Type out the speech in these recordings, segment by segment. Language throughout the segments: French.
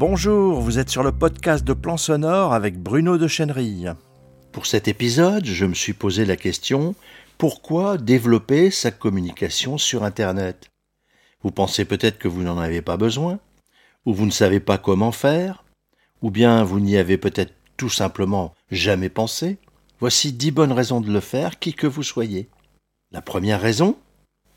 Bonjour, vous êtes sur le podcast de Plan Sonore avec Bruno de Chenerille. Pour cet épisode, je me suis posé la question pourquoi développer sa communication sur Internet? Vous pensez peut-être que vous n'en avez pas besoin, ou vous ne savez pas comment faire, ou bien vous n'y avez peut-être tout simplement jamais pensé. Voici dix bonnes raisons de le faire, qui que vous soyez. La première raison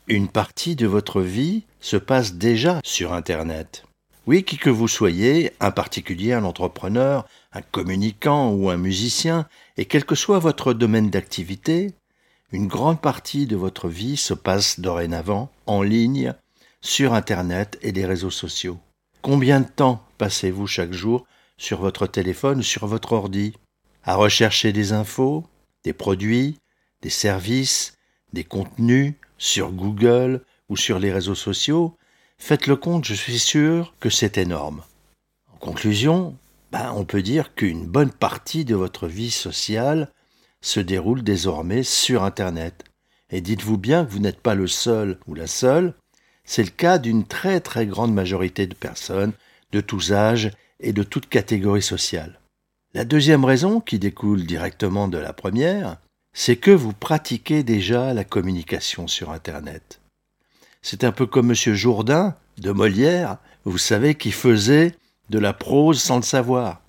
Une partie de votre vie se passe déjà sur Internet. Oui, qui que vous soyez, un particulier, un entrepreneur, un communicant ou un musicien, et quel que soit votre domaine d'activité, une grande partie de votre vie se passe dorénavant en ligne, sur Internet et les réseaux sociaux. Combien de temps passez-vous chaque jour sur votre téléphone ou sur votre ordi? À rechercher des infos, des produits, des services, des contenus sur Google ou sur les réseaux sociaux? Faites le compte, je suis sûr que c'est énorme. En conclusion, ben, on peut dire qu'une bonne partie de votre vie sociale se déroule désormais sur Internet. Et dites-vous bien que vous n'êtes pas le seul ou la seule, c'est le cas d'une très très grande majorité de personnes de tous âges et de toutes catégories sociales. La deuxième raison, qui découle directement de la première, c'est que vous pratiquez déjà la communication sur Internet. C'est un peu comme M. Jourdain de Molière, vous savez, qui faisait de la prose sans le savoir.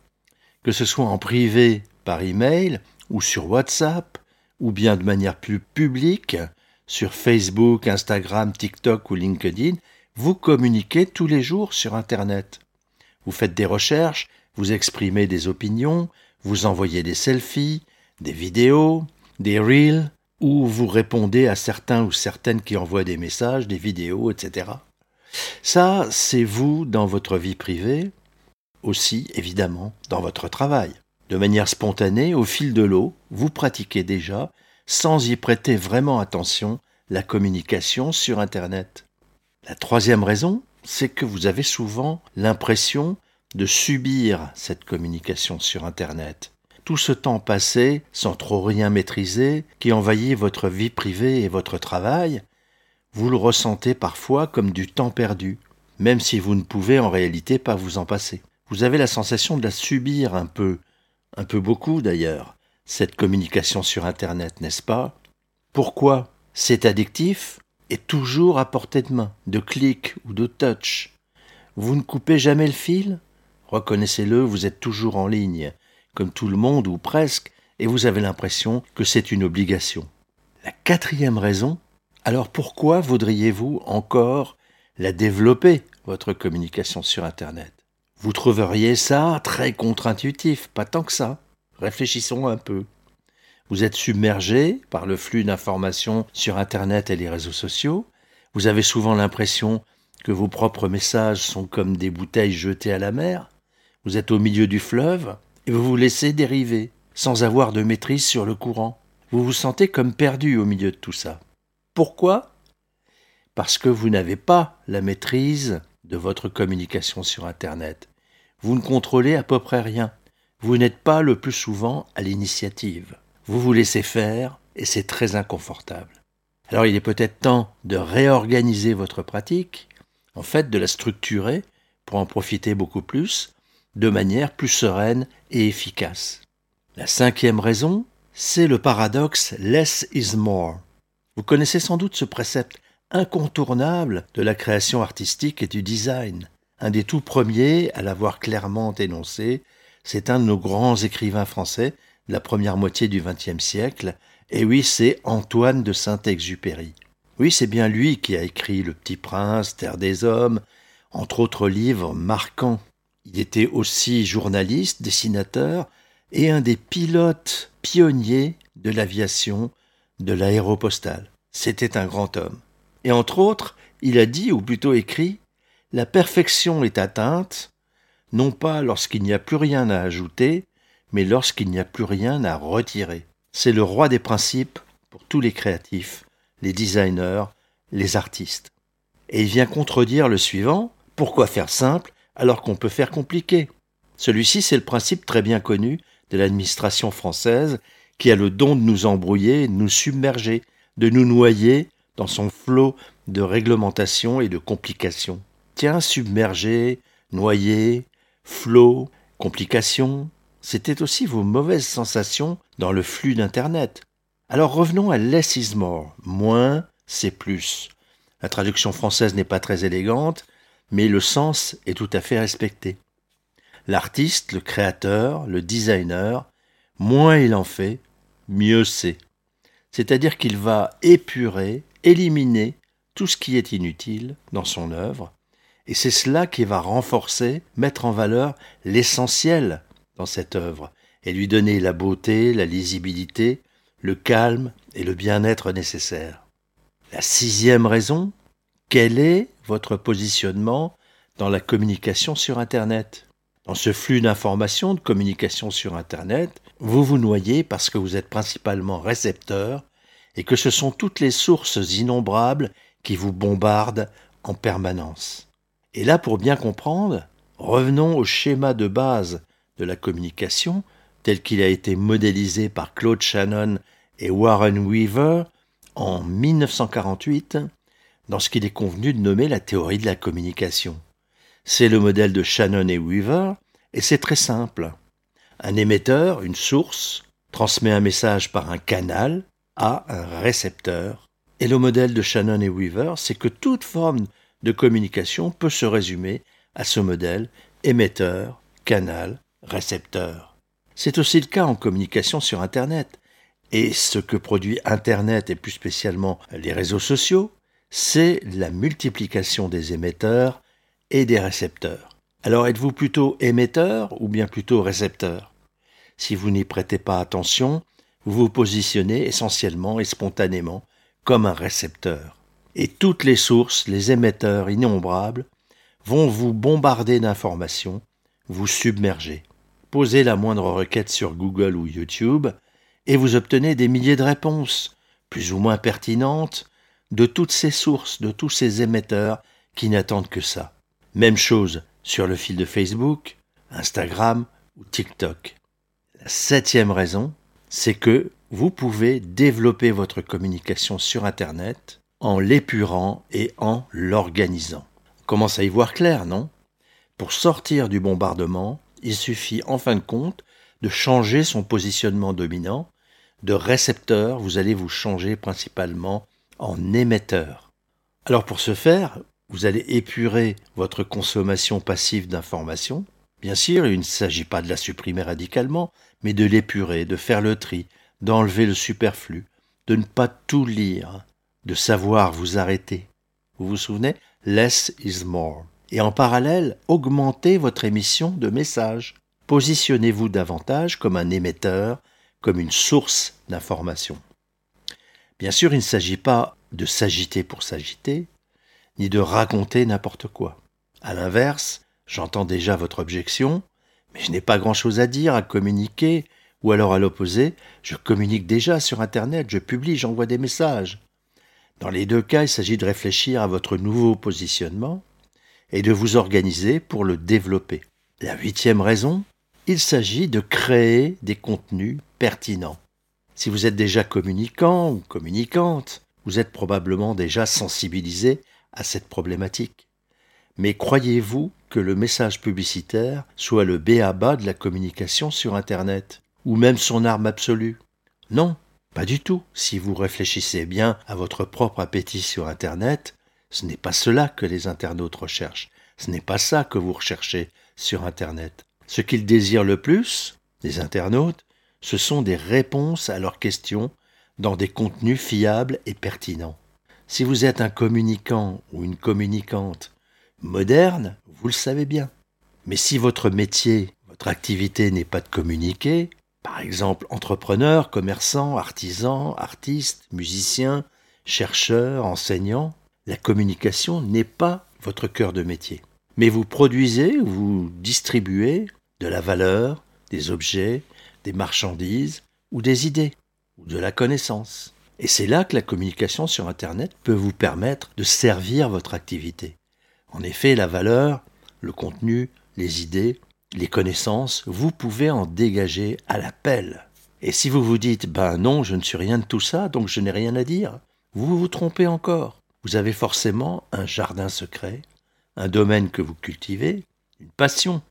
Que ce soit en privé par email ou sur WhatsApp, ou bien de manière plus publique, sur Facebook, Instagram, TikTok ou LinkedIn, vous communiquez tous les jours sur Internet. Vous faites des recherches, vous exprimez des opinions, vous envoyez des selfies, des vidéos, des reels, ou vous répondez à certains ou certaines qui envoient des messages, des vidéos, etc. Ça, c'est vous dans votre vie privée, aussi évidemment dans votre travail. De manière spontanée, au fil de l'eau, vous pratiquez déjà, sans y prêter vraiment attention, la communication sur Internet. La troisième raison, c'est que vous avez souvent l'impression de subir cette communication sur Internet tout ce temps passé sans trop rien maîtriser, qui envahit votre vie privée et votre travail, vous le ressentez parfois comme du temps perdu, même si vous ne pouvez en réalité pas vous en passer. Vous avez la sensation de la subir un peu, un peu beaucoup d'ailleurs, cette communication sur Internet, n'est-ce pas? Pourquoi C'est addictif et toujours à portée de main, de clic ou de touch? Vous ne coupez jamais le fil? Reconnaissez-le, vous êtes toujours en ligne, comme tout le monde ou presque, et vous avez l'impression que c'est une obligation. La quatrième raison, alors pourquoi voudriez-vous encore la développer, votre communication sur Internet? Vous trouveriez ça très contre-intuitif, pas tant que ça. Réfléchissons un peu. Vous êtes submergé par le flux d'informations sur Internet et les réseaux sociaux. Vous avez souvent l'impression que vos propres messages sont comme des bouteilles jetées à la mer. Vous êtes au milieu du fleuve vous vous laissez dériver, sans avoir de maîtrise sur le courant. Vous vous sentez comme perdu au milieu de tout ça. Pourquoi? Parce que vous n'avez pas la maîtrise de votre communication sur Internet. Vous ne contrôlez à peu près rien. Vous n'êtes pas le plus souvent à l'initiative. Vous vous laissez faire et c'est très inconfortable. Alors il est peut-être temps de réorganiser votre pratique, en fait de la structurer pour en profiter beaucoup plus, de manière plus sereine et efficace. La cinquième raison, c'est le paradoxe less is more. Vous connaissez sans doute ce précepte incontournable de la création artistique et du design. Un des tout premiers à l'avoir clairement énoncé, c'est un de nos grands écrivains français de la première moitié du XXe siècle, et oui, c'est Antoine de Saint-Exupéry. Oui, c'est bien lui qui a écrit Le Petit Prince, Terre des Hommes, entre autres livres marquants il était aussi journaliste, dessinateur et un des pilotes pionniers de l'aviation de l'aéropostale. C'était un grand homme. Et entre autres, il a dit, ou plutôt écrit, La perfection est atteinte, non pas lorsqu'il n'y a plus rien à ajouter, mais lorsqu'il n'y a plus rien à retirer. C'est le roi des principes pour tous les créatifs, les designers, les artistes. Et il vient contredire le suivant, pourquoi faire simple alors qu'on peut faire compliqué. Celui-ci, c'est le principe très bien connu de l'administration française qui a le don de nous embrouiller, de nous submerger, de nous noyer dans son flot de réglementation et de complications. Tiens, submerger, noyer, flow, complications, c'était aussi vos mauvaises sensations dans le flux d'Internet. Alors revenons à less. Moins, c'est plus. La traduction française n'est pas très élégante, mais le sens est tout à fait respecté. L'artiste, le créateur, le designer, moins il en fait, mieux c'est. C'est-à-dire qu'il va épurer, éliminer tout ce qui est inutile dans son œuvre, et c'est cela qui va renforcer, mettre en valeur l'essentiel dans cette œuvre, et lui donner la beauté, la lisibilité, le calme et le bien-être nécessaires. La sixième raison, quel est votre positionnement dans la communication sur Internet Dans ce flux d'informations de communication sur Internet, vous vous noyez parce que vous êtes principalement récepteur et que ce sont toutes les sources innombrables qui vous bombardent en permanence. Et là, pour bien comprendre, revenons au schéma de base de la communication tel qu'il a été modélisé par Claude Shannon et Warren Weaver en 1948 dans ce qu'il est convenu de nommer la théorie de la communication. C'est le modèle de Shannon et Weaver et c'est très simple. Un émetteur, une source, transmet un message par un canal à un récepteur. Et le modèle de Shannon et Weaver, c'est que toute forme de communication peut se résumer à ce modèle émetteur, canal, récepteur. C'est aussi le cas en communication sur Internet. Et ce que produit Internet et plus spécialement les réseaux sociaux, c'est la multiplication des émetteurs et des récepteurs. Alors êtes-vous plutôt émetteur ou bien plutôt récepteur? Si vous n'y prêtez pas attention, vous vous positionnez essentiellement et spontanément comme un récepteur. Et toutes les sources, les émetteurs innombrables, vont vous bombarder d'informations, vous submerger. Posez la moindre requête sur Google ou YouTube, et vous obtenez des milliers de réponses, plus ou moins pertinentes, de toutes ces sources, de tous ces émetteurs qui n'attendent que ça. Même chose sur le fil de Facebook, Instagram ou TikTok. La septième raison, c'est que vous pouvez développer votre communication sur Internet en l'épurant et en l'organisant. Commence à y voir clair, non? Pour sortir du bombardement, il suffit en fin de compte de changer son positionnement dominant de récepteur, vous allez vous changer principalement en émetteur. Alors pour ce faire, vous allez épurer votre consommation passive d'informations. Bien sûr, il ne s'agit pas de la supprimer radicalement, mais de l'épurer, de faire le tri, d'enlever le superflu, de ne pas tout lire, de savoir vous arrêter. Vous vous souvenez? Less is more. Et en parallèle, augmentez votre émission de messages. Positionnez-vous davantage comme un émetteur comme une source d'information. Bien sûr, il ne s'agit pas de s'agiter pour s'agiter, ni de raconter n'importe quoi. À l'inverse, j'entends déjà votre objection, mais je n'ai pas grand-chose à dire, à communiquer, ou alors à l'opposé, je communique déjà sur Internet, je publie, j'envoie des messages. Dans les deux cas, il s'agit de réfléchir à votre nouveau positionnement et de vous organiser pour le développer. La huitième raison, il s'agit de créer des contenus pertinents. Si vous êtes déjà communicant ou communicante, vous êtes probablement déjà sensibilisé à cette problématique. Mais croyez-vous que le message publicitaire soit le béaba de la communication sur Internet, ou même son arme absolue? Non, pas du tout. Si vous réfléchissez bien à votre propre appétit sur Internet, ce n'est pas cela que les internautes recherchent. Ce n'est pas ça que vous recherchez sur Internet. Ce qu'ils désirent le plus, les internautes, ce sont des réponses à leurs questions dans des contenus fiables et pertinents. Si vous êtes un communicant ou une communicante moderne, vous le savez bien. Mais si votre métier, votre activité n'est pas de communiquer, par exemple entrepreneur, commerçant, artisan, artiste, musicien, chercheur, enseignant, la communication n'est pas votre cœur de métier mais vous produisez, vous distribuez de la valeur, des objets, des marchandises ou des idées, ou de la connaissance. Et c'est là que la communication sur Internet peut vous permettre de servir votre activité. En effet, la valeur, le contenu, les idées, les connaissances, vous pouvez en dégager à l'appel. Et si vous vous dites, ben non, je ne suis rien de tout ça, donc je n'ai rien à dire, vous vous trompez encore. Vous avez forcément un jardin secret, un domaine que vous cultivez, une passion.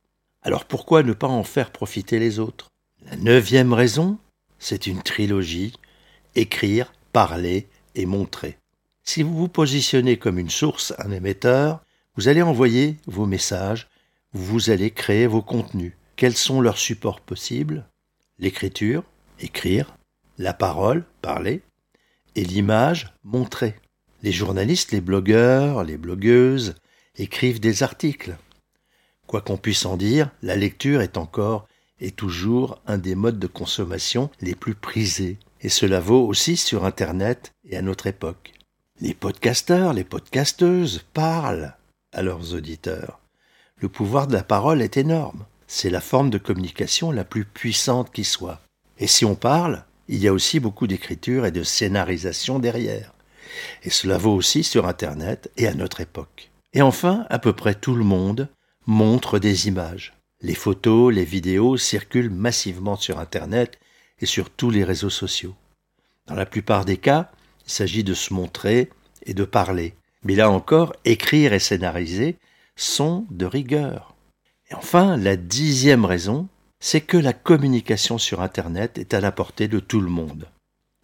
Alors pourquoi ne pas en faire profiter les autres? La neuvième raison, c'est une trilogie, écrire, parler et montrer. Si vous vous positionnez comme une source, un émetteur, vous allez envoyer vos messages, vous allez créer vos contenus. Quels sont leurs supports possibles? L'écriture, écrire, la parole, parler, et l'image, montrer. Les journalistes, les blogueurs, les blogueuses écrivent des articles. Quoi qu'on puisse en dire, la lecture est encore et toujours un des modes de consommation les plus prisés, et cela vaut aussi sur Internet et à notre époque. Les podcasteurs, les podcasteuses parlent à leurs auditeurs. Le pouvoir de la parole est énorme. C'est la forme de communication la plus puissante qui soit. Et si on parle, il y a aussi beaucoup d'écriture et de scénarisation derrière. Et cela vaut aussi sur Internet et à notre époque. Et enfin, à peu près tout le monde montre des images. Les photos, les vidéos circulent massivement sur Internet et sur tous les réseaux sociaux. Dans la plupart des cas, il s'agit de se montrer et de parler. Mais là encore, écrire et scénariser sont de rigueur. Et enfin, la dixième raison, c'est que la communication sur Internet est à la portée de tout le monde.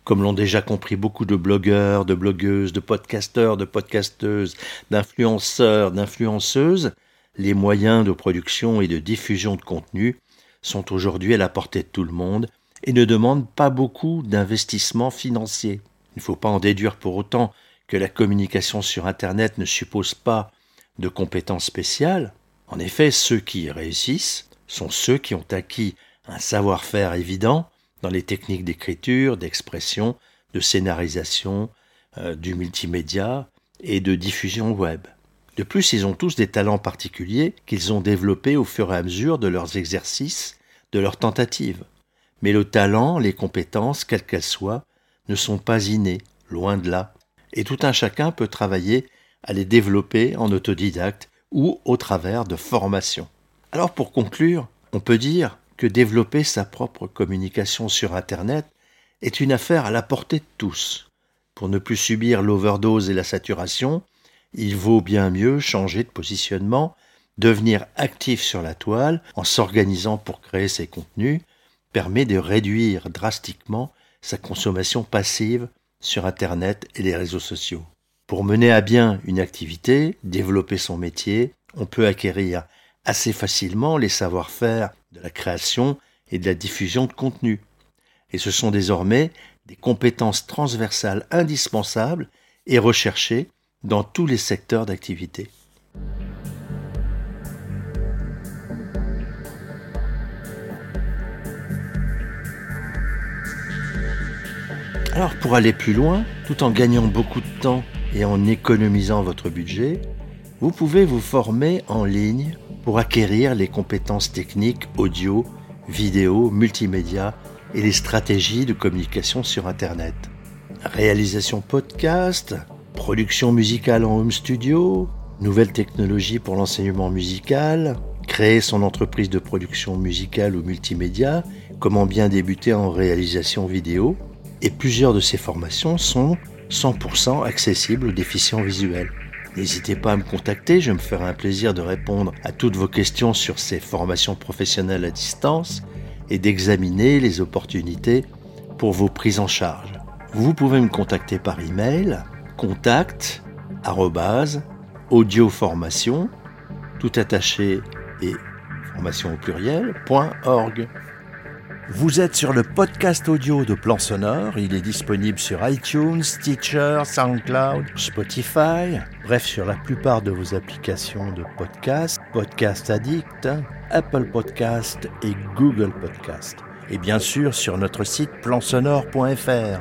Comme l'ont déjà compris beaucoup de blogueurs, de blogueuses, de podcasteurs, de podcasteuses, d'influenceurs, d'influenceuses, les moyens de production et de diffusion de contenu sont aujourd'hui à la portée de tout le monde et ne demandent pas beaucoup d'investissement financier. Il ne faut pas en déduire pour autant que la communication sur Internet ne suppose pas de compétences spéciales. En effet, ceux qui y réussissent sont ceux qui ont acquis un savoir-faire évident dans les techniques d'écriture, d'expression, de scénarisation, euh, du multimédia et de diffusion web. De plus, ils ont tous des talents particuliers qu'ils ont développés au fur et à mesure de leurs exercices, de leurs tentatives. Mais le talent, les compétences, quelles qu'elles soient, ne sont pas innées, loin de là, et tout un chacun peut travailler à les développer en autodidacte ou au travers de formations. Alors pour conclure, on peut dire que développer sa propre communication sur Internet est une affaire à la portée de tous. Pour ne plus subir l'overdose et la saturation, il vaut bien mieux changer de positionnement, devenir actif sur la toile en s'organisant pour créer ses contenus, permet de réduire drastiquement sa consommation passive sur Internet et les réseaux sociaux. Pour mener à bien une activité, développer son métier, on peut acquérir assez facilement les savoir-faire de la création et de la diffusion de contenu. Et ce sont désormais des compétences transversales indispensables et recherchées dans tous les secteurs d'activité. Alors pour aller plus loin, tout en gagnant beaucoup de temps et en économisant votre budget, vous pouvez vous former en ligne pour acquérir les compétences techniques audio, vidéo, multimédia et les stratégies de communication sur Internet. Réalisation podcast, production musicale en home studio, nouvelles technologies pour l'enseignement musical, créer son entreprise de production musicale ou multimédia, comment bien débuter en réalisation vidéo, et plusieurs de ces formations sont 100% accessibles aux déficients visuels. N'hésitez pas à me contacter, je me ferai un plaisir de répondre à toutes vos questions sur ces formations professionnelles à distance et d'examiner les opportunités pour vos prises en charge. Vous pouvez me contacter par email contact audioformation tout attaché et formation au. Vous êtes sur le podcast audio de Plan Sonore. Il est disponible sur iTunes, Stitcher, SoundCloud, Spotify, bref, sur la plupart de vos applications de podcast, Podcast Addict, Apple Podcast et Google Podcast. Et bien sûr sur notre site plansonore.fr.